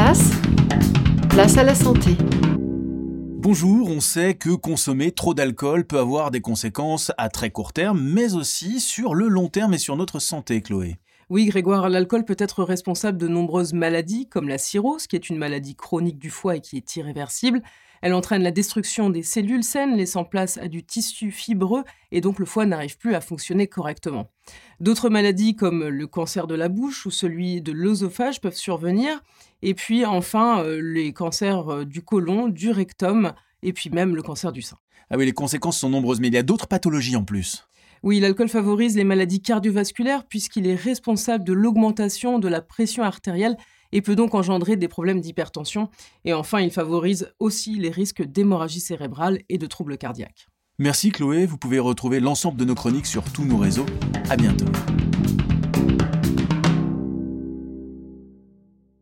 place, à la santé. Bonjour, on sait que consommer trop d'alcool peut avoir des conséquences à très court terme, mais aussi sur le long terme et sur notre santé, Chloé. Oui, Grégoire, l'alcool peut être responsable de nombreuses maladies, comme la cirrhose, qui est une maladie chronique du foie et qui est irréversible. Elle entraîne la destruction des cellules saines, laissant place à du tissu fibreux, et donc le foie n'arrive plus à fonctionner correctement. D'autres maladies comme le cancer de la bouche ou celui de l'œsophage peuvent survenir, et puis enfin euh, les cancers euh, du côlon, du rectum, et puis même le cancer du sein. Ah oui, les conséquences sont nombreuses, mais il y a d'autres pathologies en plus. Oui, l'alcool favorise les maladies cardiovasculaires puisqu'il est responsable de l'augmentation de la pression artérielle et peut donc engendrer des problèmes d'hypertension. Et enfin, il favorise aussi les risques d'hémorragie cérébrale et de troubles cardiaques. Merci Chloé, vous pouvez retrouver l'ensemble de nos chroniques sur tous nos réseaux. À bientôt.